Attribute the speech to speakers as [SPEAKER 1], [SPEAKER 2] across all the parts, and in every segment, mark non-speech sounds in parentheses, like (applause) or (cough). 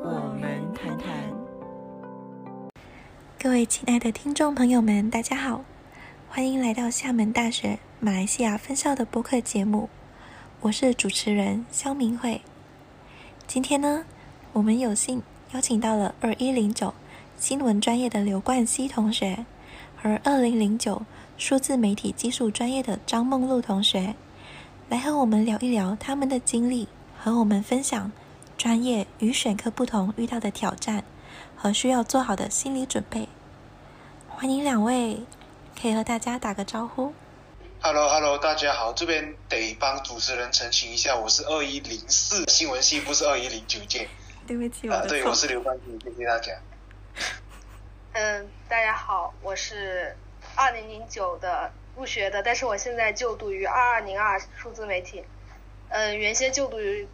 [SPEAKER 1] 我们谈谈。
[SPEAKER 2] 各位亲爱的听众朋友们，大家好，欢迎来到厦门大学马来西亚分校的播客节目，我是主持人肖明慧。今天呢，我们有幸邀请到了二一零九新闻专业的刘冠希同学和二零零九数字媒体技术专业的张梦露同学，来和我们聊一聊他们的经历，和我们分享专业与选课不同遇到的挑战和需要做好的心理准备。欢迎两位，可以和大家打个招呼。
[SPEAKER 3] Hello Hello，大家好，这边得帮主持人澄清一下，我是二一零四新闻系，不是二一零九届。
[SPEAKER 2] 对不起，我。
[SPEAKER 3] 是刘冠军，谢谢大家。
[SPEAKER 4] 嗯，大家好，我是二零零九的入学的，但是我现在就读于二二零二数字媒体。嗯，原先就读于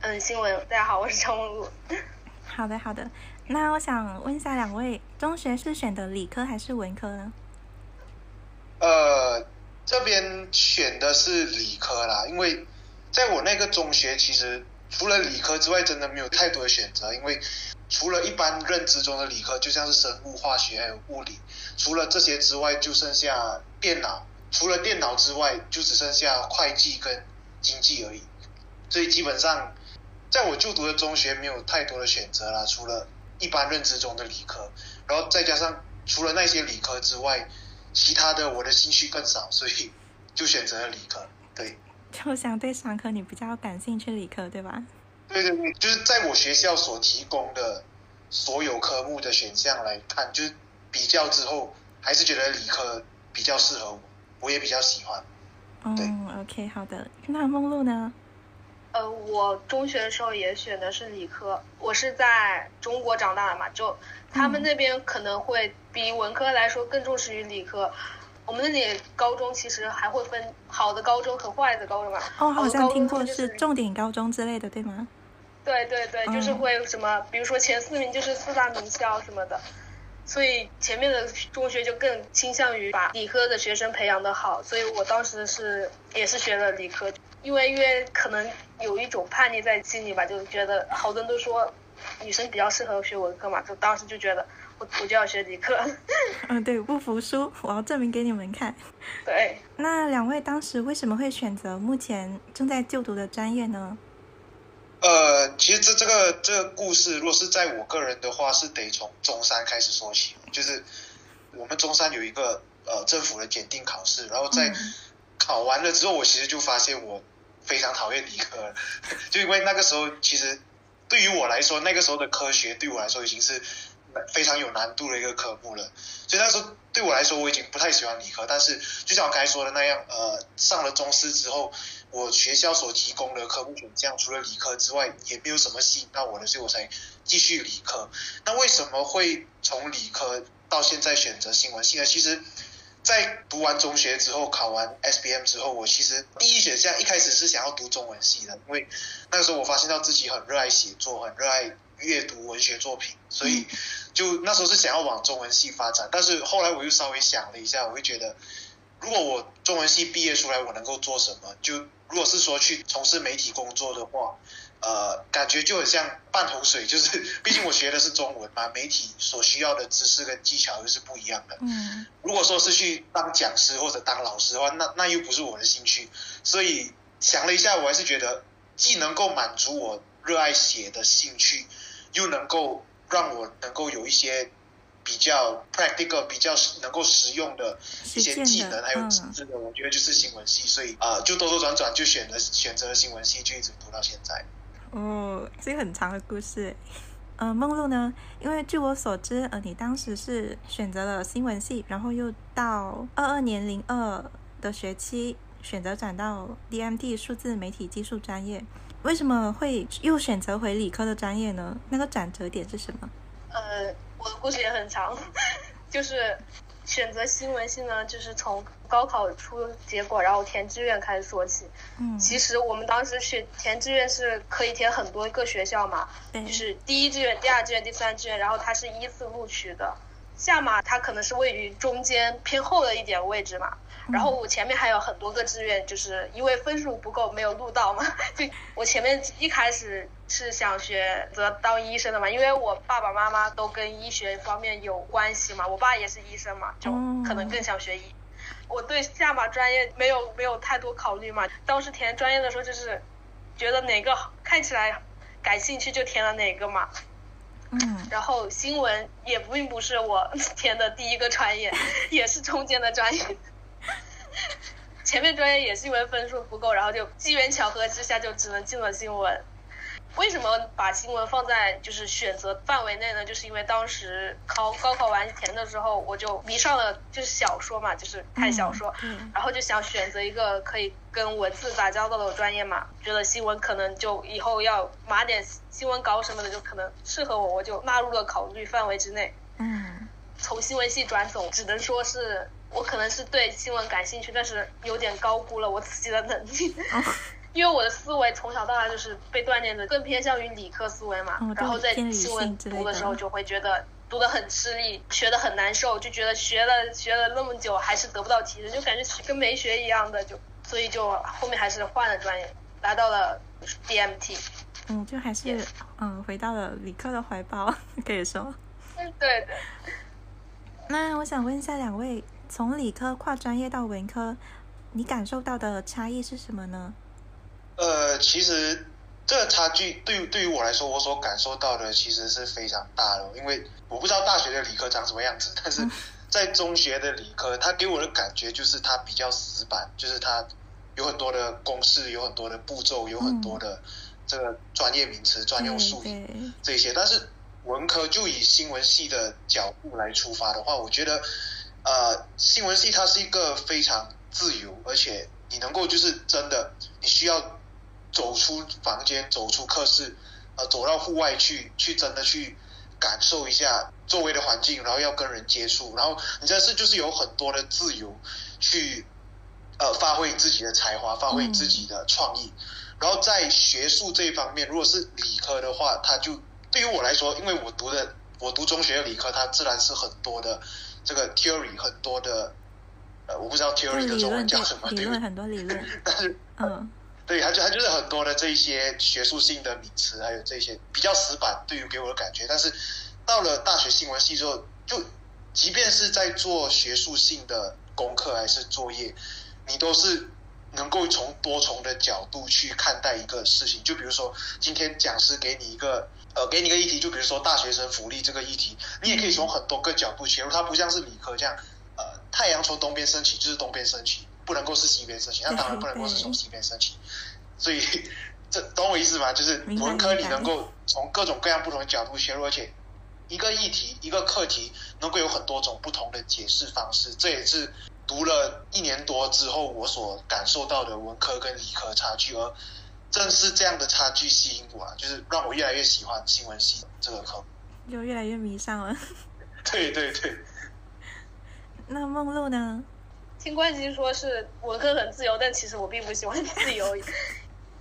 [SPEAKER 4] 嗯新闻。大家好，我是张梦露。(laughs)
[SPEAKER 2] 好的，好的。那我想问一下两位，中学是选的理科还是文科呢？
[SPEAKER 3] 呃，这边选的是理科啦，因为在我那个中学，其实除了理科之外，真的没有太多的选择，因为除了一般认知中的理科，就像是生物、化学还有物理，除了这些之外，就剩下电脑，除了电脑之外，就只剩下会计跟经济而已。所以基本上，在我就读的中学没有太多的选择啦，除了一般认知中的理科，然后再加上除了那些理科之外，其他的我的兴趣更少，所以 (laughs) 就选择了理科。对，
[SPEAKER 2] 就相对商科你比较感兴趣理科，对吧？
[SPEAKER 3] 对对对，就是在我学校所提供的所有科目的选项来看，就是比较之后，还是觉得理科比较适合我，我也比较喜欢。对
[SPEAKER 2] 嗯，OK，好的。那梦露呢？
[SPEAKER 4] 呃，我中学的时候也选的是理科，我是在中国长大的嘛，就他们
[SPEAKER 2] 嗯
[SPEAKER 4] 那边可能会比文科来说更重视于理科。我们那里高中其实还会分好的高中和坏的高中嘛。
[SPEAKER 2] 哦，好像听过
[SPEAKER 4] 就是
[SPEAKER 2] 重点高中之类的，对吗？
[SPEAKER 4] 对对对，就是
[SPEAKER 2] 嗯
[SPEAKER 4] 会什么，比如说前四名就是四大名校什么的，所以前面的中学就更倾向于把理科的学生培养的好，所以我当时是也是学了理科，因为因为可能有一种叛逆在心里吧，就觉得好多人都说女生比较适合学文科嘛，就当时就觉得我我就要学理科，(laughs)
[SPEAKER 2] 嗯，对，不服输，我要证明给你们看。
[SPEAKER 4] 对。
[SPEAKER 2] 那两位当时为什么会选择目前正在就读的专业呢？
[SPEAKER 3] 呃，其实这这个这个故事，如果是在我个人的话，是得从中山开始说起。就是我们中山有一个呃政府的检定考试，然后在
[SPEAKER 2] 嗯
[SPEAKER 3] 考完了之后，我其实就发现我非常讨厌理科，就因为那个时候其实对于我来说，那个时候的科学对我来说已经是非常有难度的一个科目了。所以那时候对我来说，我已经不太喜欢理科。但是就像我刚才说的那样，呃，上了中师之后，我学校所提供的科目选项除了理科之外，也没有什么吸引到我的，所以我才继续理科。那为什么会从理科到现在选择新闻系呢？其实，在读完中学之后，考完 SBM 之后，我其实第一选项一开始是想要读中文系的，因为那个时候我发现到自己很热爱写作，很热爱阅读文学作品，所以就那时候是想要往中文系发展。但是后来我又稍微想了一下，我会觉得，如果我中文系毕业出来，我能够做什么？就如果是说去从事媒体工作的话，呃，感觉就很像半桶水，就是 (laughs) 毕竟我学的是中文嘛，媒体所需要的知识跟技巧又是不一样的。
[SPEAKER 2] 嗯
[SPEAKER 3] 如果说是去当讲师或者当老师的话，那那又不是我的兴趣。所以想了一下，我还是觉得既能够满足我热爱写的兴趣，又能够让我能够有一些比较 practical、比较能够实用的一些技能，还有
[SPEAKER 2] 嗯
[SPEAKER 3] 知识的，我觉得就是新闻系。所以啊、呃就兜兜转转就选择选择了新闻系，就一直读到现在。
[SPEAKER 2] 哦，这个很长的故事。呃，梦露呢？因为据我所知，呃，你当时是选择了新闻系，然后又到二二年零二的学期选择转到 DMD 数字媒体技术专业。为什么会又选择回理科的专业呢？那个转折点是什么？
[SPEAKER 4] 呃，我的故事也很长，(laughs) 就是选择新闻系呢，就是从高考出结果，然后填志愿开始说起。
[SPEAKER 2] 嗯，
[SPEAKER 4] 其实我们当时选填志愿是可以填很多个学校嘛，就是第一志愿、第二志愿、第三志愿，然后它是依次录取的，下马它可能是位于中间偏后的一点位置嘛。然后我前面还有很多个志愿，就是因为分数不够没有录到嘛。(laughs) 就我前面一开始是想选择当医生的嘛，因为我爸爸妈妈都跟医学方面有关系嘛，我爸也是医生嘛，就可能更想学医。我对下马专业没有没有太多考虑嘛，当时填专业的时候就是觉得哪个看起来感兴趣就填了哪个嘛。
[SPEAKER 2] 嗯。
[SPEAKER 4] 然后新闻也并不是我填的第一个专业，(laughs) 也是中间的专业。(laughs) 前面专业也是因为分数不够，然后就机缘巧合之下就只能进了新闻。为什么把新闻放在就是选择范围内呢？就是因为当时考高考完填的时候，我就迷上了就是小说嘛，就是看小说，然后就想选择一个可以跟文字打交道的专业嘛。觉得新闻可能就以后要码点新闻稿什么的，就可能适合我，我就纳入了考虑范围之内。
[SPEAKER 2] 嗯，
[SPEAKER 4] 从新闻系转走，只能说是。我可能是对新闻感兴趣，但是有点高估了我自己的能力，(laughs) 因为我的思维从小到大就是被锻炼的更偏向于理科思维嘛，然后在新闻读的时候就会觉得读的很吃力，学的很难受，就觉得学了学了那么久还是得不到提升，就感觉跟没学一样的，就所以就后面还是换了专业，来到了 DMT。
[SPEAKER 2] 嗯，就还是嗯回到了理科的怀抱，可以说。
[SPEAKER 4] 嗯，对对。
[SPEAKER 2] 那我想问一下两位。从理科跨专业到文科，你感受到的差异是什么呢？
[SPEAKER 3] 呃，其实这个差距对对于我来说，我所感受到的其实是非常大的。因为我不知道大学的理科长什么样子，但是 (laughs) 在中学的理科，它给我的感觉就是它比较死板，就是它有很多的公式，有很多的步骤，有很多的这个专业名词、专用术语这些。但是文科就以新闻系的角度来出发的话，我觉得。呃，新闻系它是一个非常自由，而且你能够就是真的，你需要走出房间，走出课室，呃，走到户外去，去真的去感受一下周围的环境，然后要跟人接触，然后你这是就是有很多的自由去呃发挥自己的才华，发挥自己的创意。然后在学术这一方面，如果是理科的话，它就对于我来说，因为我读的我读中学的理科，它自然是很多的。这个 theory 很多的，呃，我不知道 theory 的中文叫什么，
[SPEAKER 2] 理论很多理论，(laughs)
[SPEAKER 3] 但是，嗯，对，它就它就是很多的这一些学术性的名词，还有这些比较死板，对于给我的感觉。但是到了大学新闻系之后，就即便是在做学术性的功课还是作业，你都是能够从多重的角度去看待一个事情。就比如说，今天讲师给你一个。呃，给你个议题，就比如说大学生福利这个议题，你也可以从很多个角度切入。它不像是理科这样，呃，太阳从东边升起就是东边升起，不能够是西边申请。那当然不能够是从西边升起。所以，这懂我意思吗？就是文科你能够从各种各样不同的角度切入，而且一个议题、一个课题能够有很多种不同的解释方式。这也是读了一年多之后我所感受到的文科跟理科差距。而正是这样的差距吸引我啊，就是让我越来越喜欢新闻系这个科，
[SPEAKER 2] 就越来越迷上了。(laughs)
[SPEAKER 3] 对对对。
[SPEAKER 2] 那梦露呢？
[SPEAKER 4] 听冠希说是文科很自由，但其实我并不喜欢 (laughs) 自由。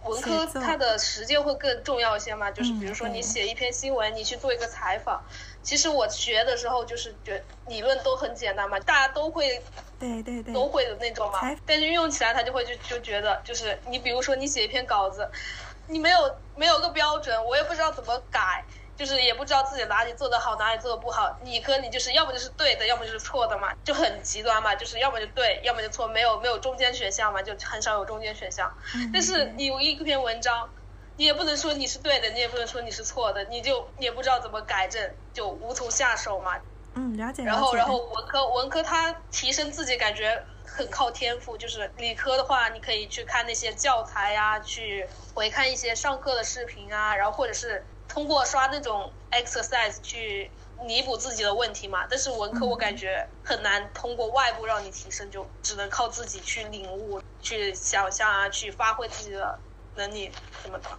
[SPEAKER 4] 文科它的实践会更重要一些嘛？就是比如说你写一篇新闻，你去做一个采访。其实我学的时候就是觉理论都很简单嘛，大家都会，
[SPEAKER 2] 对对对，
[SPEAKER 4] 都会的那种嘛。但是运用起来，他就会就就觉得，就是你比如说你写一篇稿子，你没有没有个标准，我也不知道怎么改，就是也不知道自己哪里做的好，哪里做的不好。理科你就是要么就是对的，要么就是错的嘛，就很极端嘛，就是要么就对，要么就错，没有没有中间选项嘛，就很少有中间选项。但是你有一篇文章。你也不能说你是对的，你也不能说你是错的，你就也不知道怎么改正，就无从下手嘛。
[SPEAKER 2] 嗯，了解。
[SPEAKER 4] 然后，然后文科文科它提升自己感觉很靠天赋，就是理科的话，你可以去看那些教材呀，去回看一些上课的视频啊，然后或者是通过刷那种 exercise 去弥补自己的问题嘛。但是文科我感觉很难通过外部让你提升，就只能靠自己去领悟、去想象啊，去发挥自己的能力什么的。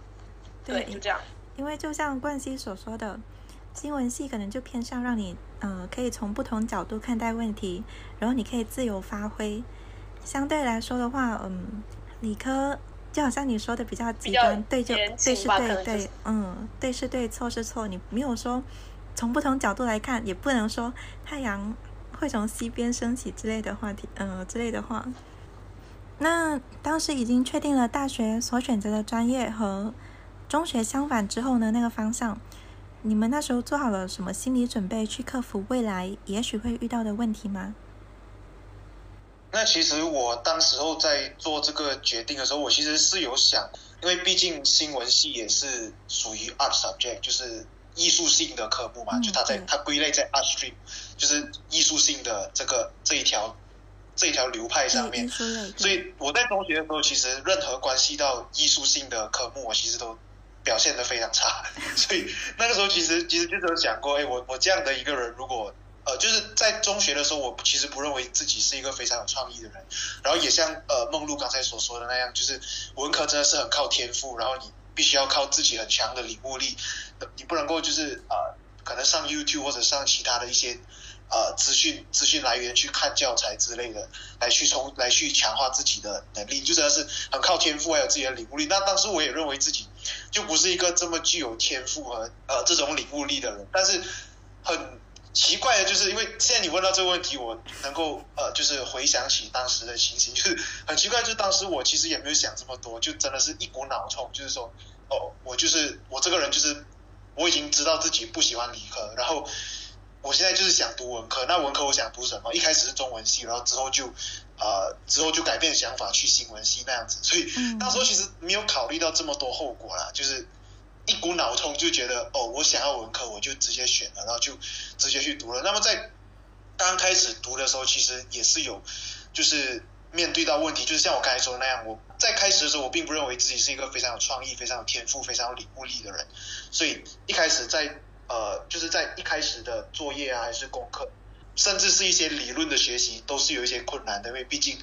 [SPEAKER 4] 对，就这样。
[SPEAKER 2] 因为就像冠希所说的，新闻系可能就偏向让你，呃，可以从不同角度看待问题，然后你可以自由发挥。相对来说的话，嗯，理科就好像你说的比较极端，对就对是对对，嗯，对是对，错是错，你没有说从不同角度来看，也不能说太阳会从西边升起之类的话题，嗯，之类的话。那当时已经确定了大学所选择的专业和中学相反之后呢，那个方向，你们那时候做好了什么心理准备去克服未来也许会遇到的问题吗？
[SPEAKER 3] 那其实我当时候在做这个决定的时候，我其实是有想，因为毕竟新闻系也是属于 art subject，就是艺术性的科目嘛，就它在它归类在 art stream，就是艺术性的这个这一条这一条流派上面。所以我在中学的时候，其实任何关系到艺术性的科目，我其实都表现的非常差。(laughs) 所以那个时候其实其实就有想过，哎，我我这样的一个人，如果呃，就是在中学的时候，我其实不认为自己是一个非常有创意的人，然后也像呃梦露刚才所说的那样，就是文科真的是很靠天赋，然后你必须要靠自己很强的领悟力，你不能够就是呃，可能上 YouTube 或者上其他的一些呃资讯资讯来源去看教材之类的，来去从来去强化自己的能力，就真的是很靠天赋还有自己的领悟力。那当时我也认为自己就不是一个这么具有天赋和呃这种领悟力的人，但是很。奇怪的就是，因为现在你问到这个问题，我能够呃，就是回想起当时的情形，就是很奇怪，就是当时我其实也没有想这么多，就真的是一股脑冲，就是说，哦，我就是我这个人就是我已经知道自己不喜欢理科，然后我现在就是想读文科，那文科我想读什么？一开始是中文系，然后之后就呃之后就改变想法去新闻系那样子，所以那时候其实没有考虑到这么多后果啦，就是。一股脑冲就觉得哦，我想要文科，我就直接选了，然后就直接去读了。那么在刚开始读的时候，其实也是有，就是面对到问题，就是像我刚才说的那样，我在开始的时候，我并不认为自己是一个非常有创意、非常有天赋、非常有领悟力的人，所以一开始在呃，就是在一开始的作业啊，还是功课，甚至是一些理论的学习，都是有一些困难的，因为毕竟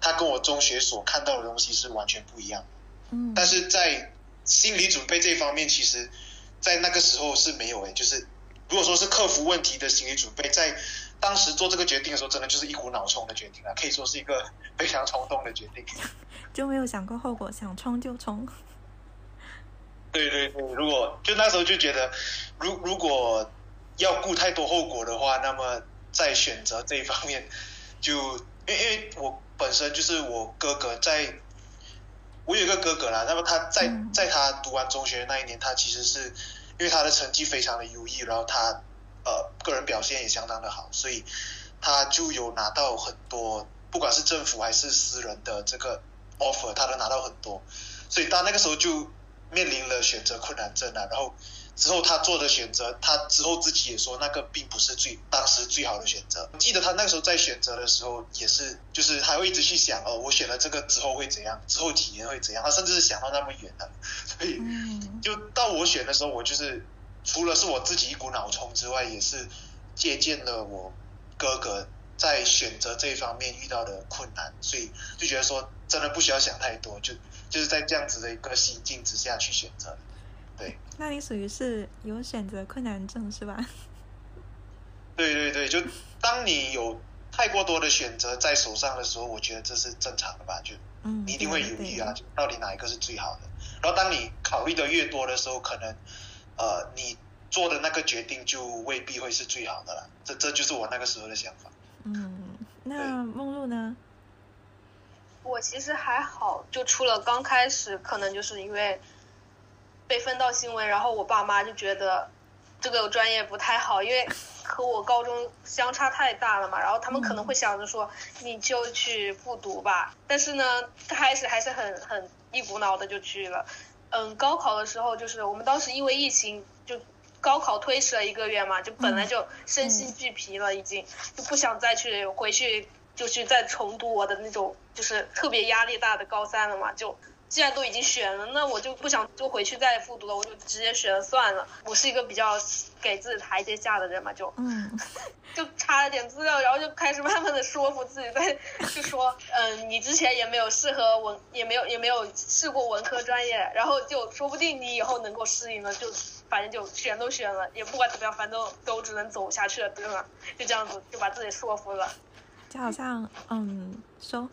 [SPEAKER 3] 他跟我中学所看到的东西是完全不一样。嗯，但是在心理准备这一方面，其实，在那个时候是没有诶，就是如果说是克服问题的心理准备，在当时做这个决定的时候，真的就是一股脑冲的决定啊，可以说是一个非常冲动的决定，(laughs)
[SPEAKER 2] 就没有想过后果，想冲就冲。
[SPEAKER 3] 对对对，如果就那时候就觉得，如如果要顾太多后果的话，那么在选择这一方面，就因为因为我本身就是我哥哥在。我有一个哥哥啦，那么他在在他读完中学那一年，他其实是因为他的成绩非常的优异，然后他呃个人表现也相当的好，所以他就有拿到很多，不管是政府还是私人的这个 offer，他都拿到很多，所以他那个时候就面临了选择困难症啊，然后。之后他做的选择，他之后自己也说那个并不是最当时最好的选择。记得他那个时候在选择的时候，也是就是他会一直去想哦，我选了这个之后会怎样，之后几年会怎样，他甚至是想到那么远的。所以就到我选的时候，我就是除了是我自己一股脑冲之外，也是借鉴了我哥哥在选择这一方面遇到的困难，所以就觉得说真的不需要想太多，就就是在这样子的一个心境之下去选择。对，
[SPEAKER 2] 那你属于是有选择困难症是吧？(laughs)
[SPEAKER 3] 对对对，就当你有太过多的选择在手上的时候，我觉得这是正常的吧？就你一定会犹豫啊，就到底哪一个是最好的？然后当你考虑的越多的时候，可能呃，你做的那个决定就未必会是最好的了。这这就是我那个时候的想法。
[SPEAKER 2] 嗯，那梦露呢？
[SPEAKER 4] 我其实还好，就除了刚开始，可能就是因为。被分到新闻，然后我爸妈就觉得这个专业不太好，因为和我高中相差太大了嘛。然后他们可能会想着说，你就去复读吧。但是呢，开始还是很很一股脑的就去了。嗯，高考的时候就是我们当时因为疫情，就高考推迟了一个月嘛，就本来就身心俱疲了，已经就不想再去回去，就去再重读我的那种就是特别压力大的高三了嘛，就。既然都已经选了，那我就不想就回去再复读了，我就直接选了算了。我是一个比较给自己台阶下的人嘛，就嗯，(laughs) 就查了点资料，然后就开始慢慢的说服自己，在就说，嗯，你之前也没有适合文，也没有也没有试过文科专业，然后就说不定你以后能够适应了，就反正就选都选了，也不管怎么样，反正都只能走下去了，对吗？就这样子就把自己说服了，
[SPEAKER 2] 就好像嗯说。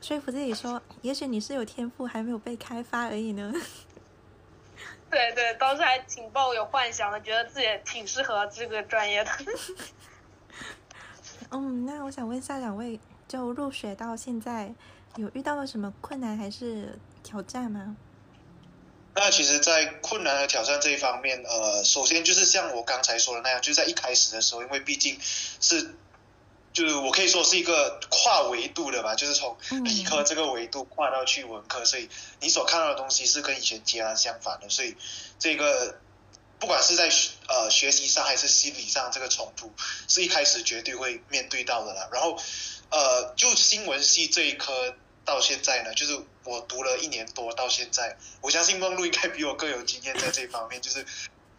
[SPEAKER 2] 说服自己说，也许你是有天赋，还没有被开发而已呢。(laughs)
[SPEAKER 4] 对对，当时还挺抱有幻想的，觉得自己挺适合这个专业的。(laughs)
[SPEAKER 2] 嗯，那我想问一下两位，就入学到现在，有遇到了什么困难还是挑战吗？
[SPEAKER 3] 那其实，在困难和挑战这一方面，呃，首先就是像我刚才说的那样，就在一开始的时候，因为毕竟是，就是我可以说是一个跨维度的吧，就是从理科这个维度跨到去文科，所以你所看到的东西是跟以前截然相反的，所以这个不管是在呃学习上还是心理上，这个冲突是一开始绝对会面对到的啦。然后，呃，就新闻系这一科。到现在呢，就是我读了一年多，到现在，我相信梦露应该比我更有经验在这方面，就是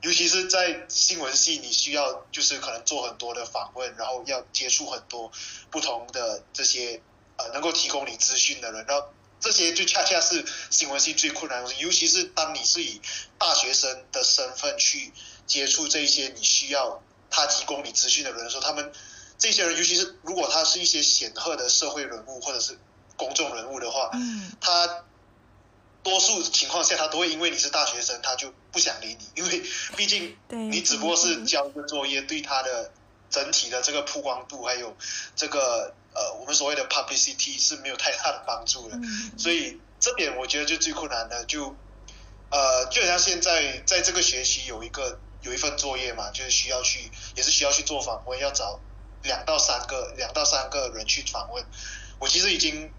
[SPEAKER 3] 尤其是在新闻系，你需要就是可能做很多的访问，然后要接触很多不同的这些呃能够提供你资讯的人，然后这些就恰恰是新闻系最困难的东西，尤其是当你是以大学生的身份去接触这些你需要他提供你资讯的人的时候，他们这些人，尤其是如果他是一些显赫的社会人物，或者是公众人物的话，他多数情况下他都会因为你是大学生，他就不想理你，(laughs) 因为毕竟你只不过是交一个作业，对他的整体的这个曝光度还有这个呃我们所谓的 publicity 是没有太大的帮助的，所以这点我觉得就最困难的，就呃就像现在在这个学期有一个有一份作业嘛，就是需要去也是需要去做访问，要找两到三个两到三个人去访问，我其实已经。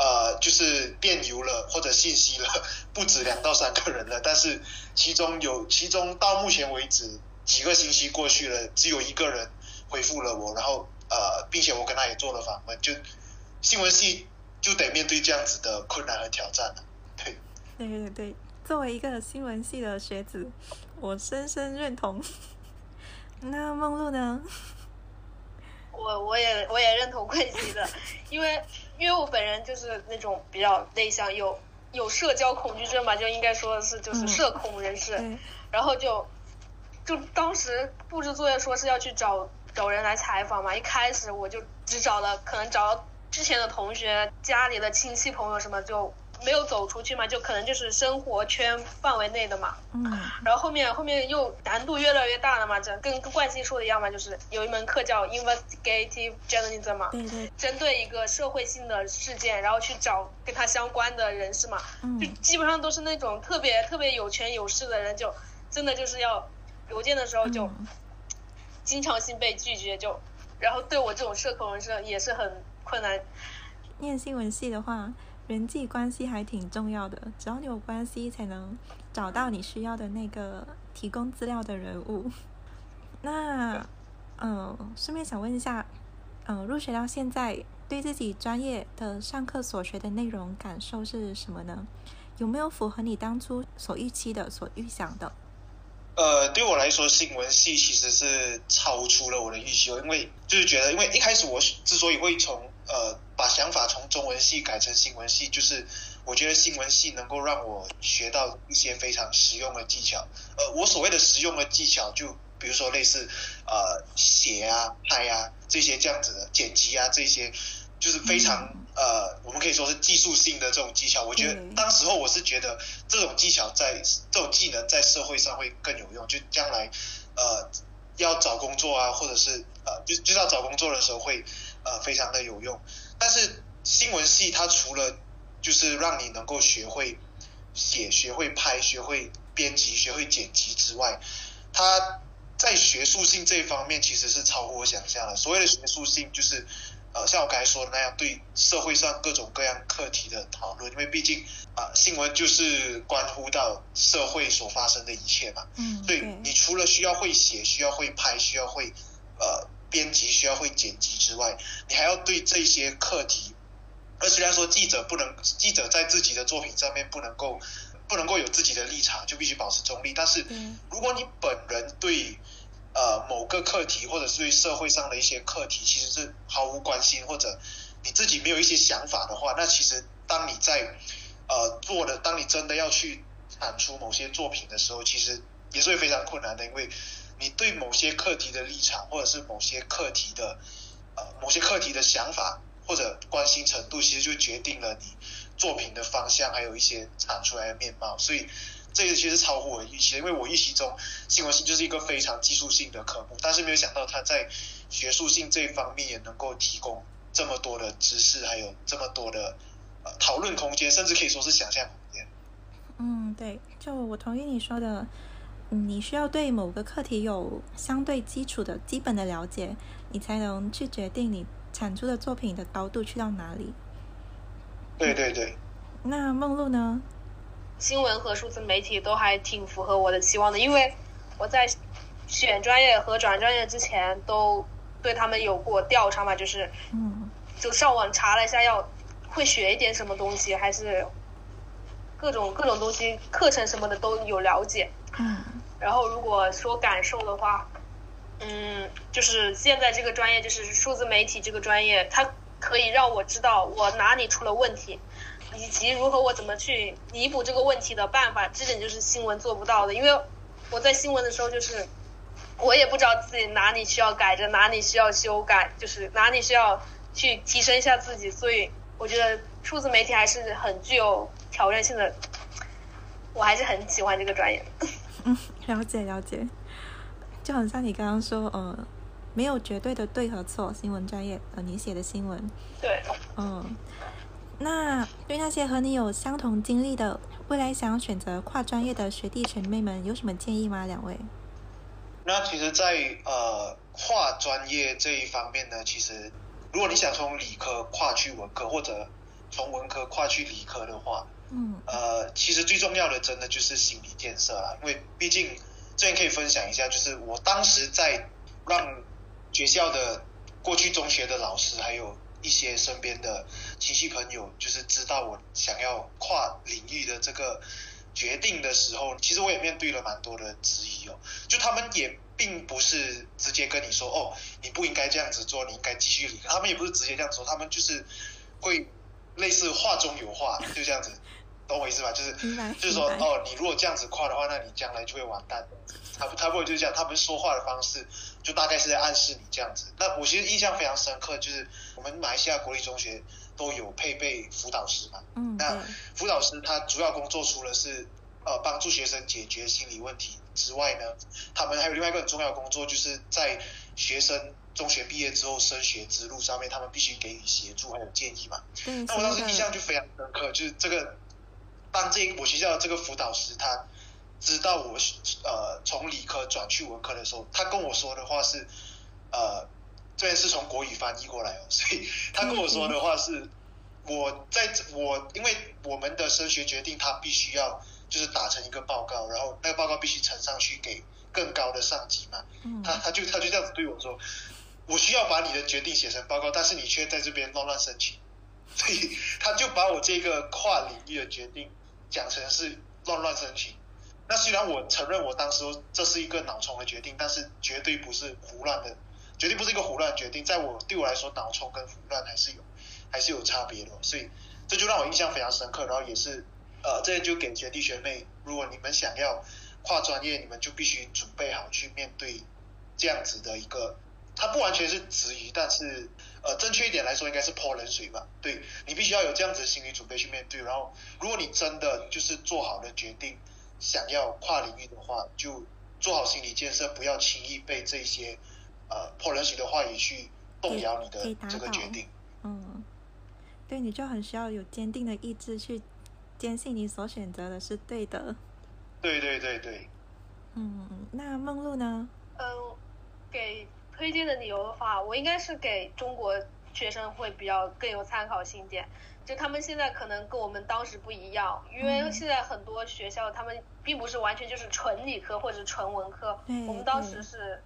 [SPEAKER 3] 呃，就是电邮了或者信息了，不止两到三个人了，但是其中有其中到目前为止几个星期过去了，只有一个人回复了我，然后呃，并且我跟他也做了访问，就新闻系就得面对这样子的困难和挑战了。对，
[SPEAKER 2] 对对对，作为一个新闻系的学子，我深深认同。(laughs) 那梦露呢？(laughs)
[SPEAKER 4] 我我也我也认同 (laughs) 贵西的，因为。因为我本人就是那种比较内向，有有社交恐惧症吧，就应该说的是就是社恐人士，然后就就当时布置作业说是要去找找人来采访嘛，一开始我就只找了可能找之前的同学、家里的亲戚朋友什么就。没有走出去嘛，就可能就是生活圈范围内的嘛。
[SPEAKER 2] 嗯。
[SPEAKER 4] 然后后面后面又难度越来越大了嘛，这跟跟冠希说的一样嘛，就是有一门课叫 investigative journalism 嘛，针对一个社会性的事件，然后去找跟他相关的人士嘛。
[SPEAKER 2] 嗯。
[SPEAKER 4] 就基本上都是那种特别特别有权有势的人，就真的就是要邮件的时候就经常性被拒绝，就然后对我这种社恐人士也是很困难。
[SPEAKER 2] 念新闻系的话。人际关系还挺重要的，只要你有关系，才能找到你需要的那个提供资料的人物。(laughs) 那，嗯，顺便想问一下，嗯，入学到现在，对自己专业的上课所学的内容感受是什么呢？有没有符合你当初所预期的、所预想的？
[SPEAKER 3] 呃，对我来说，新闻系其实是超出了我的预期，因为就是觉得，因为一开始我之所以会从呃。把想法从中文系改成新闻系，就是我觉得新闻系能够让我学到一些非常实用的技巧。呃，我所谓的实用的技巧，就比如说类似呃写啊、拍啊这些这样子的剪辑啊这些，就是非常呃我们可以说是技术性的这种技巧。我觉得当时候我是觉得这种技巧在这种技能在社会上会更有用，就将来呃要找工作啊，或者是呃就就要找工作的时候会呃非常的有用。但是新闻系它除了就是让你能够学会写、学会拍、学会编辑、学会剪辑之外，它在学术性这一方面其实是超乎我想象的。所谓的学术性，就是呃像我刚才说的那样，对社会上各种各样课题的讨论。因为毕竟啊，新闻就是关乎到社会所发生的一切嘛。
[SPEAKER 2] 嗯。
[SPEAKER 3] 所以你除了需要会写、需要会拍、需要会呃。编辑需要会剪辑之外，你还要对这些课题。而虽然说记者不能，记者在自己的作品上面不能够，不能够有自己的立场，就必须保持中立。但是，如果你本人对呃某个课题，或者是对社会上的一些课题，其实是毫无关心，或者你自己没有一些想法的话，那其实当你在呃做的，当你真的要去产出某些作品的时候，其实也是会非常困难的，因为。你对某些课题的立场，或者是某些课题的呃某些课题的想法或者关心程度，其实就决定了你作品的方向，还有一些产出来的面貌。所以这个其实超乎我预期，因为我预期中新闻系就是一个非常技术性的科目，但是没有想到它在学术性这方面也能够提供这么多的知识，还有这么多的呃讨论空间，甚至可以说是想象空间。
[SPEAKER 2] 嗯，对，就我同意你说的，你需要对某个课题有相对基础的基本的了解，你才能去决定你产出的作品的高度去到哪里。
[SPEAKER 3] 对对对。
[SPEAKER 2] 那梦露呢？
[SPEAKER 4] 新闻和数字媒体都还挺符合我的期望的，因为我在选专业和转专业之前都对他们有过调查嘛，就是
[SPEAKER 2] 嗯，
[SPEAKER 4] 就上网查了一下，要会学一点什么东西，还是各种各种东西课程什么的都有了解。
[SPEAKER 2] 嗯
[SPEAKER 4] 然后如果说感受的话，嗯，就是现在这个专业就是数字媒体这个专业，它可以让我知道我哪里出了问题，以及如何我怎么去弥补这个问题的办法。这点就是新闻做不到的，因为我在新闻的时候就是我也不知道自己哪里需要改正，哪里需要修改，就是哪里需要去提升一下自己。所以我觉得数字媒体还是很具有挑战性的，我还是很喜欢这个专业。
[SPEAKER 2] 嗯，了解了解，就很像你刚刚说，呃，没有绝对的对和错，新闻专业，呃，你写的新闻，
[SPEAKER 4] 对。
[SPEAKER 2] 嗯，那对那些和你有相同经历的，未来想要选择跨专业的学弟学妹们，有什么建议吗？两位？
[SPEAKER 3] 那其实在，呃跨专业这一方面呢，其实如果你想从理科跨去文科，或者从文科跨去理科的话，
[SPEAKER 2] 嗯。
[SPEAKER 3] 呃，其实最重要的真的就是心理建设啦，因为毕竟这边可以分享一下，就是我当时在让学校的过去中学的老师，还有一些身边的亲戚朋友，就是知道我想要跨领域的这个决定的时候，其实我也面对了蛮多的质疑哦，就他们也并不是直接跟你说哦，你不应该这样子做，你应该继续离开，他们也不是直接这样说，他们就是会类似话中有话，就这样子。懂我意思吧？就是就是说，哦，你如果这样子跨的话，那你将来就会完蛋。他他不会就是这样，他们说话的方式就大概是在暗示你这样子。那我其实印象非常深刻，就是我们马来西亚国立中学都有配备辅导师嘛。
[SPEAKER 2] 嗯，
[SPEAKER 3] 那，辅导师他主要工作除了是呃帮助学生解决心理问题之外呢，他们还有另外一个很重要的工作，就是在学生中学毕业之后升学之路上面，他们必须给予协助还有建议嘛。
[SPEAKER 2] 嗯，
[SPEAKER 3] 那我当时印象就非常深刻，就是这个当这我学校的这个辅导师他知道我呃从理科转去文科的时候，他跟我说的话是呃这边是从国语翻译过来哦，所以他跟我说的话是我在我因为我们的升学决定，他必须要就是打成一个报告，然后那个报告必须呈上去给更高的上级嘛，
[SPEAKER 2] 嗯。
[SPEAKER 3] 他他就他就这样子对我说，我需要把你的决定写成报告，但是你却在这边乱乱申请，所以他就把我这个跨领域的决定讲成是乱乱申请。那虽然我承认我当时这是一个脑冲的决定，但是绝对不是胡乱的，绝对不是一个胡乱决定。在我对我来说，脑冲跟胡乱还是有还是有差别的，所以这就让我印象非常深刻。然后也是呃，这就给学弟学妹，如果你们想要跨专业，你们就必须准备好去面对这样子的一个，它不完全是质疑，但是呃，正确一点来说应该是泼冷水吧。对你必须要有这样子的心理准备去面对。然后，如果你真的就是做好了决定，想要跨领域的话，就做好心理建设，不要轻易被这些呃泼冷水的话语去动摇你的这个决定。
[SPEAKER 2] 嗯，对，你就很需要有坚定的意志去坚信你所选择的是对的。
[SPEAKER 3] 对对对对。
[SPEAKER 2] 嗯，那梦露呢？
[SPEAKER 4] 呃，给推荐的理由的话，我应该是给中国学生会比较更有参考性一点。就他们现在可能跟我们当时不一样，因为
[SPEAKER 2] 嗯
[SPEAKER 4] 现在很多学校他们并不是完全就是纯理科或者纯文科
[SPEAKER 2] 对，
[SPEAKER 4] 我们当时是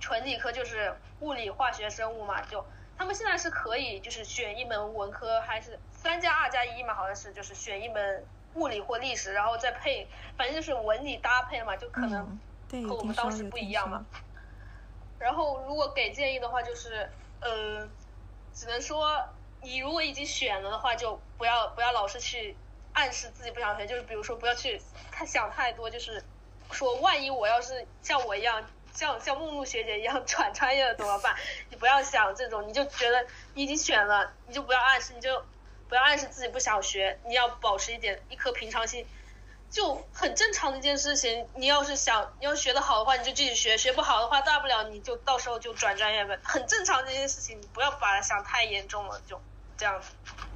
[SPEAKER 4] 纯理科，就是物理、化学、生物嘛。就他们现在是可以就是选一门文科，还是三加二加一嘛，好像是就是选一门物理或历史，然后再配，反正就是文理搭配嘛，就可能。和我们当时不一样嘛
[SPEAKER 2] 说。
[SPEAKER 4] 然后如果给建议的话，就是呃，只能说你如果已经选了的话，就不要不要老是去暗示自己不想学，就是比如说不要去太想太多，就是说万一我要是像我一样。像像梦露学姐一样转专业了怎么办？你不要想这种，你就觉得你已经选了，你就不要暗示，你就不要暗示自己不想学，你要保持一点一颗平常心，就很正常的一件事情。你要是想你要学的好的话，你就继续学；学不好的话，大不了你就到时候就转专业呗，很正常的一件事情。你不要把它想太严重了，就这样子。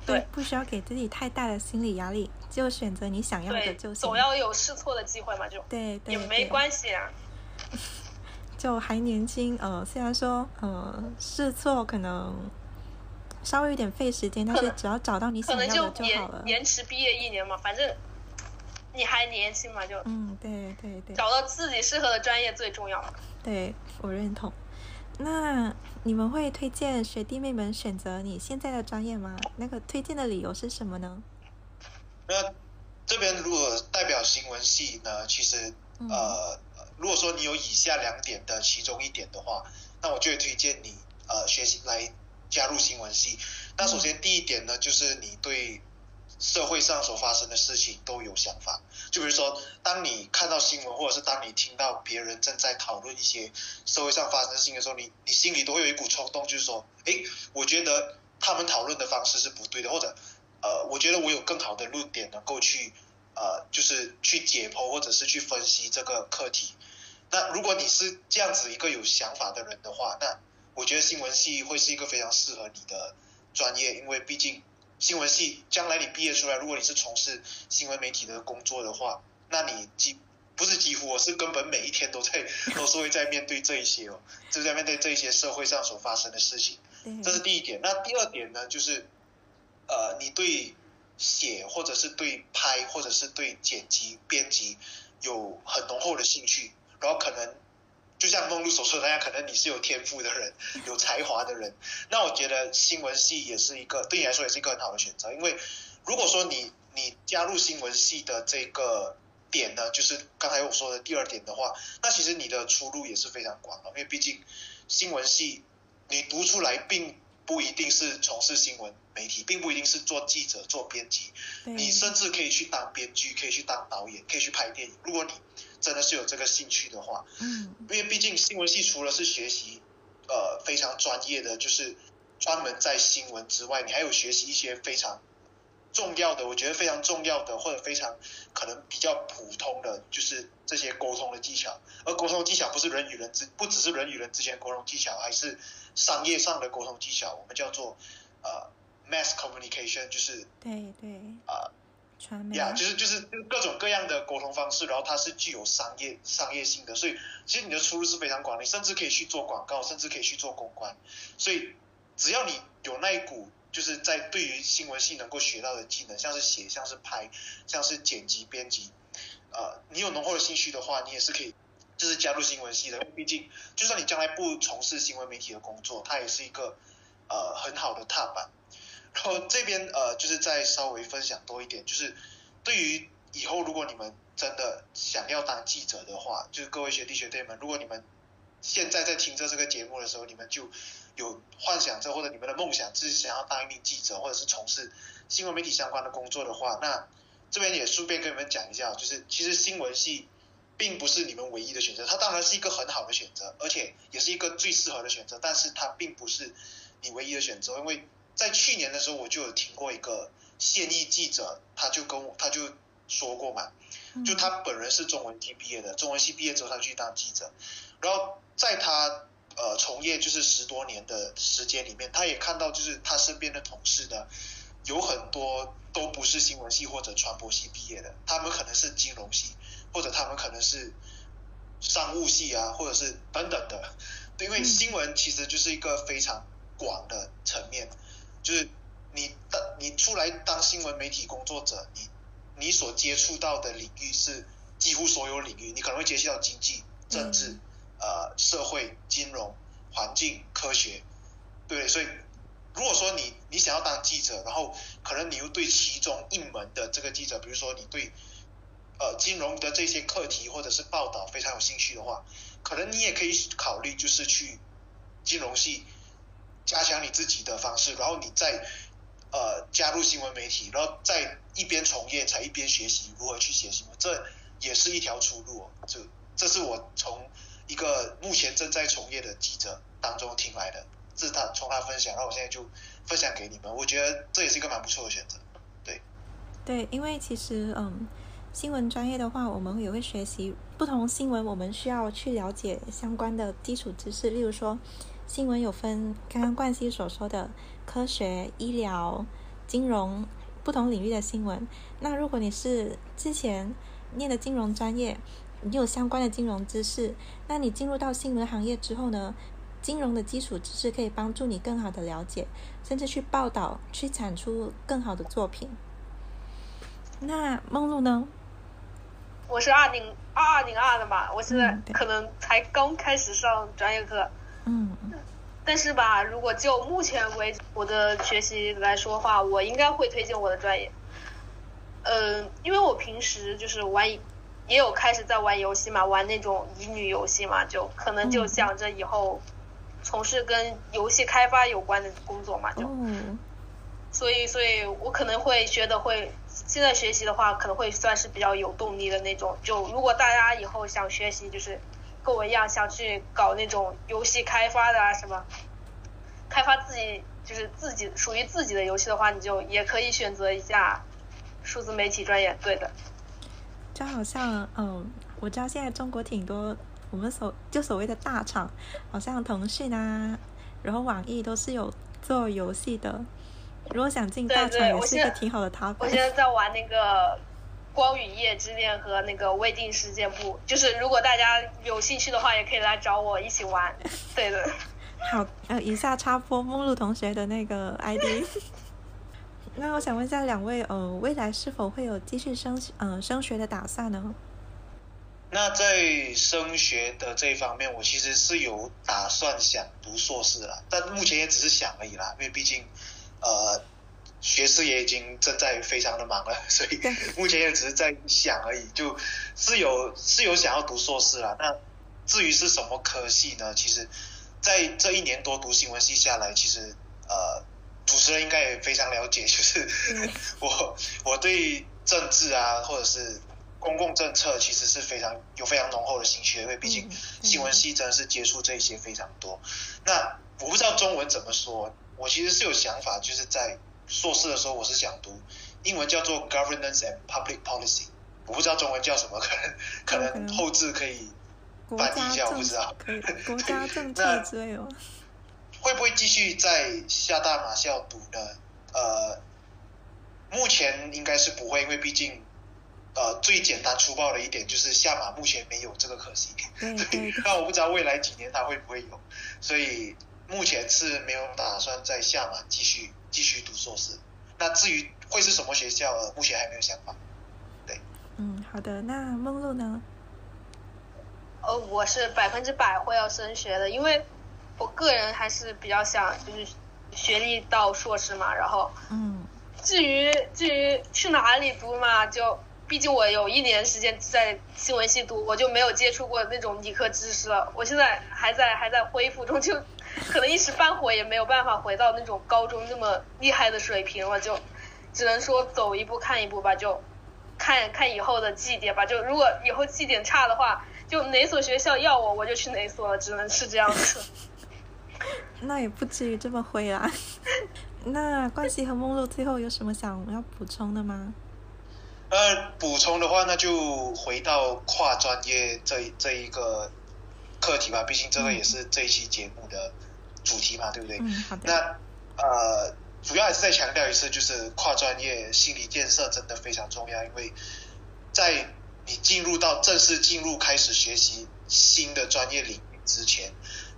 [SPEAKER 4] 对，
[SPEAKER 2] 不需要给自己太大的心理压力，就选择你想要的就行。
[SPEAKER 4] 总要有试错的机会嘛，就
[SPEAKER 2] 对对，
[SPEAKER 4] 也没关系啊。(laughs)
[SPEAKER 2] 就还年轻，呃，虽然说，呃，试错可能稍微有点费时间，但是只要找到你想要的就好了。
[SPEAKER 4] 延迟毕业一年嘛，反正你还年轻嘛，就
[SPEAKER 2] 嗯，对对对，
[SPEAKER 4] 找到自己适合的专业最重要。
[SPEAKER 2] 对，我认同。那你们会推荐学弟妹们选择你现在的专业吗？那个推荐的理由是什么呢？
[SPEAKER 3] 那这边如果代表新闻系呢，其实呃，如果说你有以下两点的其中一点的话，那我就会推荐你呃学习来加入新闻系。那首先第一点呢，就是你对。社会上所发生的事情都有想法，就比如说，当你看到新闻，或者是当你听到别人正在讨论一些社会上发生的事情的时候，你你心里都会有一股冲动，就是说，哎，我觉得他们讨论的方式是不对的，或者，呃，我觉得我有更好的论点能够去，呃，就是去解剖或者是去分析这个课题。那如果你是这样子一个有想法的人的话，那我觉得新闻系会是一个非常适合你的专业，因为毕竟。新闻系将来你毕业出来，如果你是从事新闻媒体的工作的话，那你几不是几乎，我是根本每一天都在 (laughs) 都是会在面对这一些哦，就在面对这一些社会上所发生的事情。这是第一点。那第二点呢，就是呃，你对写或者是对拍或者是对剪辑编辑有很浓厚的兴趣，然后可能。就像梦露所说的那样，可能你是有天赋的人，有才华的人。(laughs) 那我觉得新闻系也是一个对你来说也是一个很好的选择，因为如果说你你加入新闻系的这个点呢，就是刚才我说的第二点的话，那其实你的出路也是非常广的，因为毕竟新闻系你读出来并不一定是从事新闻媒体，并不一定是做记者、做编辑，你甚至可以去当编剧，可以去当导演，可以去拍电影。如果你真的是有这个兴趣的话，
[SPEAKER 2] 嗯，因
[SPEAKER 3] 为毕竟新闻系除了是学习，呃，非常专业的，就是专门在新闻之外，你还有学习一些非常重要的，我觉得非常重要的，或者非常可能比较普通的，就是这些沟通的技巧。而沟通技巧不是人与人之，不只是人与人之间沟通技巧，还是商业上的沟通技巧，我们叫做呃 mass communication，就是
[SPEAKER 2] 对对
[SPEAKER 3] 啊。
[SPEAKER 2] 呀，
[SPEAKER 3] 就是就是各种各样的沟通方式，然后它是具有商业商业性的，所以其实你的出路是非常广，你甚至可以去做广告，甚至可以去做公关，所以只要你有那一股就是在对于新闻系能够学到的技能，像是写，像是拍，像是剪辑编辑，呃，你有浓厚的兴趣的话，你也是可以就是加入新闻系的，毕竟就算你将来不从事新闻媒体的工作，它也是一个呃很好的踏板。然后这边呃，就是再稍微分享多一点，就是对于以后如果你们真的想要当记者的话，就是各位学弟学妹们，如果你们现在在听着这个节目的时候，你们就有幻想着或者你们的梦想是想要当一名记者，或者是从事新闻媒体相关的工作的话，那这边也顺便跟你们讲一下，就是其实新闻系并不是你们唯一的选择，它当然是一个很好的选择，而且也是一个最适合的选择，但是它并不是你唯一的选择，因为。在去年的时候，我就有听过一个现役记者，他就跟我他就说过嘛，就他本人是中文系毕业的，中文系毕业之后他去当记者，然后在他呃从业就是十多年的时间里面，他也看到就是他身边的同事呢，有很多都不是新闻系或者传播系毕业的，他们可能是金融系，或者他们可能是商务系啊，或者是等等的，因为新闻其实就是一个非常广的层面。就是你当你出来当新闻媒体工作者，你你所接触到的领域是几乎所有领域，你可能会接触到经济、政治、呃社会、金融、环境、科学，对，所以如果说你你想要当记者，然后可能你又对其中一门的这个记者，比如说你对呃金融的这些课题或者是报道非常有兴趣的话，可能你也可以考虑就是去金融系。加强你自己的方式，然后你再呃加入新闻媒体，然后再一边从业，才一边学习如何去写新闻，这也是一条出路。这这是我从一个目前正在从业的记者当中听来的，这是他从他分享，然后我现在就分享给你们。我觉得这也是一个蛮不错的选择。对，
[SPEAKER 2] 对，因为其实嗯，新闻专业的话，我们也会学习不同新闻，我们需要去了解相关的基础知识。例如说，新闻有分刚刚冠希所说的科学、医疗、金融不同领域的新闻。那如果你是之前念的金融专业，你有相关的金融知识，那你进入到新闻行业之后呢，金融的基础知识可以帮助你更好的了解，甚至去报道、去产出更好的作品。那梦露呢？
[SPEAKER 4] 我是二零二二零二的嘛，我现在可能才刚开始上专业课，
[SPEAKER 2] 嗯，
[SPEAKER 4] 但是吧，如果就目前为止我的学习来说话，我应该会推荐我的专业，嗯，因为我平时就是玩，也有开始在玩游戏嘛，玩那种乙女游戏嘛，就可能就想着以后从事跟游戏开发有关的工作嘛，就，嗯所以，所以我可能会学的会。现在学习的话，可能会算是比较有动力的那种。就如果大家以后想学习，就是跟我一样想去搞那种游戏开发的啊什么，开发自己就是自己属于自己的游戏的话，你就也可以选择一下数字媒体专业。对的。
[SPEAKER 2] 就好像嗯，我知道现在中国挺多我们所就所谓的大厂，好像腾讯啊，然后网易都是有做游戏的。如果想进大厂，也是一个挺好的塔。
[SPEAKER 4] 我现在在玩那个《光与夜之恋》和那个《未定事件簿》，就是如果大家有兴趣的话，也可以来找我一起玩。对的。(laughs)
[SPEAKER 2] 好，呃，以下插播梦露同学的那个 ID。(laughs) 那我想问一下两位，呃，未来是否会有继续升呃升学的打算呢？
[SPEAKER 3] 那在升学的这一方面，我其实是有打算想读硕士了，但目前也只是想而已啦，因为毕竟。呃，学士也已经正在非常的忙了，(laughs) 所以目前也只是在想而已，就是有是有想要读硕士啦。那至于是什么科系呢？其实，在这一年多读新闻系下来，其实呃，主持人应该也非常了解，就是 (laughs) 我我对政治啊，或者是公共政策，其实是非常有非常浓厚的兴趣，因为毕竟新闻系真的是接触这些非常多。那我不知道中文怎么说。我其实是有想法，就是在硕士的时候，我是想读英文叫做 Governance and Public Policy，我不知道中文叫什么，可能可能后置可以翻译一下，我不知道。
[SPEAKER 2] 国家政策 (laughs) 之类的。
[SPEAKER 3] 会不会继续在厦大马校读呢？呃，目前应该是不会，因为毕竟呃最简单粗暴的一点就是厦马目前没有这个可惜。
[SPEAKER 2] 对 (laughs) 对。
[SPEAKER 3] 那我不知道未来几年它会不会有，所以。目前是没有打算在厦马继续继续读硕士，那至于会是什么学校，目前还没有想法。对，
[SPEAKER 2] 嗯，好的，那梦露呢？
[SPEAKER 4] 呃，我是百分之百会要升学的，因为我个人还是比较想就是学历到硕士嘛，然后，
[SPEAKER 2] 嗯，
[SPEAKER 4] 至于至于去哪里读嘛，就。毕竟我有一年时间在新闻系读，我就没有接触过那种理科知识了。我现在还在还在恢复中，就 (laughs) 可能一时半会也没有办法回到那种高中那么厉害的水平了，就只能说走一步看一步吧，就看看以后的绩点吧。就如果以后绩点差的话，就哪所学校要我，我就去哪所了，只能是这样子。(laughs)
[SPEAKER 2] 那也不至于这么灰啊。(laughs) 那冠希和梦露最后有什么想要补充的吗？
[SPEAKER 3] 呃，补充的话，那就回到跨专业这这一个课题吧。毕竟这个也是这一期节目的主题嘛，对不对？
[SPEAKER 2] 嗯，好的。
[SPEAKER 3] 那呃，主要还是再强调一次，就是跨专业心理建设真的非常重要。因为在你进入到正式进入开始学习新的专业领域之前，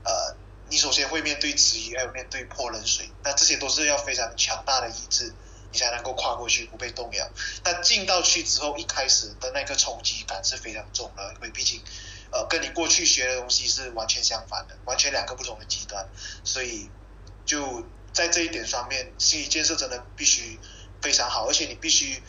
[SPEAKER 3] 呃，你首先会面对质疑，还有面对泼冷水，那这些都是要非常强大的意志。你才能够跨过去不被动摇。那进到去之后，一开始的那个冲击感是非常重的，因为毕竟，呃，跟你过去学的东西是完全相反的，完全两个不同的极端。所以就在这一点上面，心理建设真的必须非常好，而且你必须，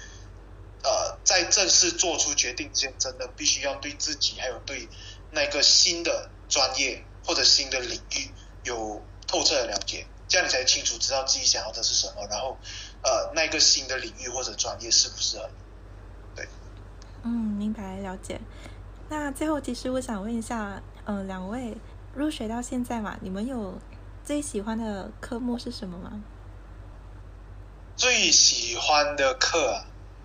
[SPEAKER 3] 呃，在正式做出决定之前，真的必须要对自己还有对那个新的专业或者新的领域有透彻的了解，这样你才清楚知道自己想要的是什么，然后。呃，那个新的领域或者专业适不适合你？对，
[SPEAKER 2] 嗯，明白了解。那最后，其实我想问一下，呃，两位入学到现在嘛，你们有最喜欢的科目是什么吗？
[SPEAKER 3] 最喜欢的课，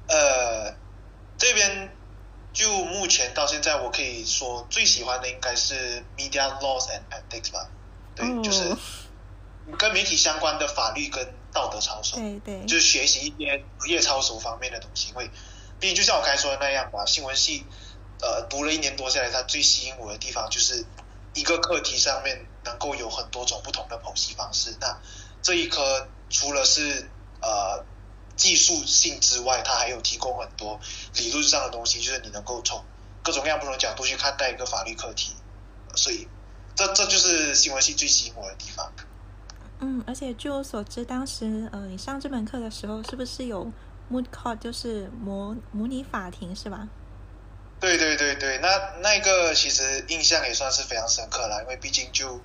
[SPEAKER 3] 呃，这边就目前到现在，我可以说最喜欢的应该是 Media Laws and Ethics 吧。对，就是 (laughs) 跟媒体相关的法律跟道德操守。
[SPEAKER 2] 对对。
[SPEAKER 3] 就是学习一些职业操守方面的东西，因为毕竟就像我刚才说的那样吧，新闻系呃读了一年多下来，它最吸引我的地方就是一个课题上面能够有很多种不同的剖析方式。那这一科除了是呃。技术性之外，它还有提供很多理论上的东西，就是你能够从各种各样不同角度去看待一个法律课题，所以这这就是新闻系最吸引我的地方。
[SPEAKER 2] 嗯，而且据我所知，当时呃你上这门课的时候，是不是有 moot court，就是模模拟法庭，是吧？
[SPEAKER 3] 对对对对，那那个其实印象也算是非常深刻了，因为毕竟就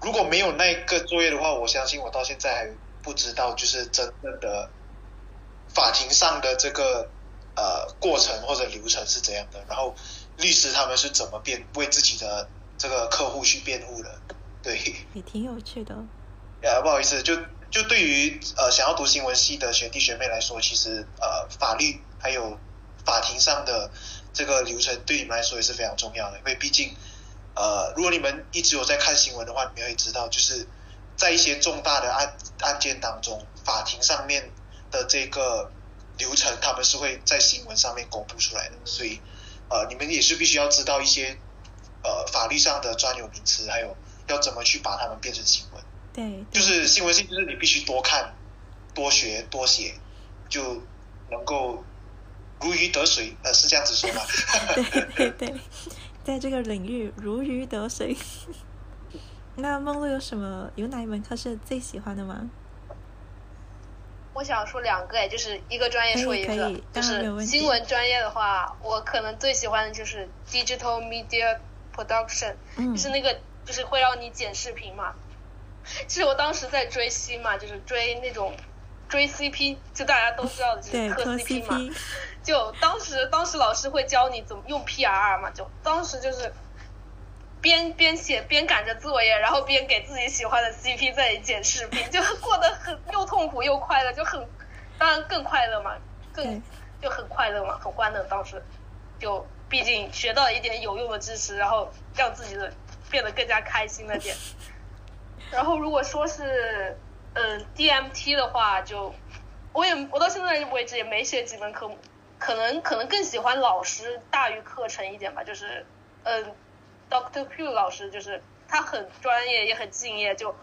[SPEAKER 3] 如果没有那个作业的话，我相信我到现在还不知道就是真正的。法庭上的这个呃过程或者流程是怎样的？然后律师他们是怎么辩为自己的这个客户去辩护的？对，
[SPEAKER 2] 也挺有趣的。
[SPEAKER 3] 呃，不好意思，就就对于呃想要读新闻系的学弟学妹来说，其实呃法律还有法庭上的这个流程对你们来说也是非常重要的，因为毕竟呃如果你们一直有在看新闻的话，你们会知道，就是在一些重大的案案件当中，法庭上面。的这个流程，他们是会在新闻上面公布出来的，所以呃，你们也是必须要知道一些呃法律上的专有名词，还有要怎么去把它们变成新闻。
[SPEAKER 2] 对，
[SPEAKER 3] 就是新闻性，就是你必须多看、多学、多写，就能够如鱼得水。呃，是这样子说吗？
[SPEAKER 2] 对 (laughs) 对对，(laughs) 在这个领域如鱼得水。(laughs) 那梦露有什么？有哪一门课是最喜欢的吗？
[SPEAKER 4] 我想说两个，哎，就是一个专业说一个，就是新闻专业的话，我可能最喜欢的就是 digital media production，就是那个就是会让你剪视频嘛。其实我当时在追星嘛，就是追那种追 CP，就大家都知道的就是磕 CP 嘛。就当时当时老师会教你怎么用 PR 嘛，就当时就是。边边写边赶着作业，然后边给自己喜欢的 CP 在剪视频，就过得很又痛苦又快乐，就很当然更快乐嘛，更就很快乐嘛，很欢乐。当时就毕竟学到一点有用的知识，然后让自己的变得更加开心了点。然后如果说是嗯 DMT 的话，就我也我到现在为止也没写几门科目，可能可能更喜欢老师大于课程一点吧，就是嗯。Doctor Q 老师就是他很专业也很敬业，就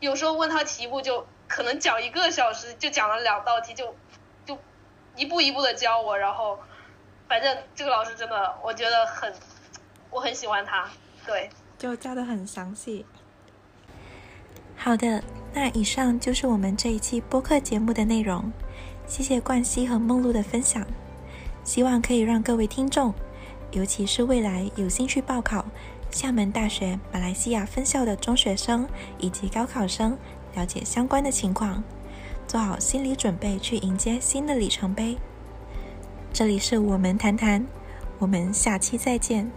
[SPEAKER 4] 有时候问他题目就可能讲一个小时，就讲了两道题，就就一步一步的教我，然后反正这个老师真的我觉得很我很喜欢他，对，
[SPEAKER 2] 就教的很详细。好的，那以上就是我们这一期播客节目的内容，谢谢冠希和梦露的分享，希望可以让各位听众。尤其是未来有兴趣报考厦门大学马来西亚分校的中学生以及高考生，了解相关的情况，做好心理准备去迎接新的里程碑。这里是我们谈谈，我们下期再见。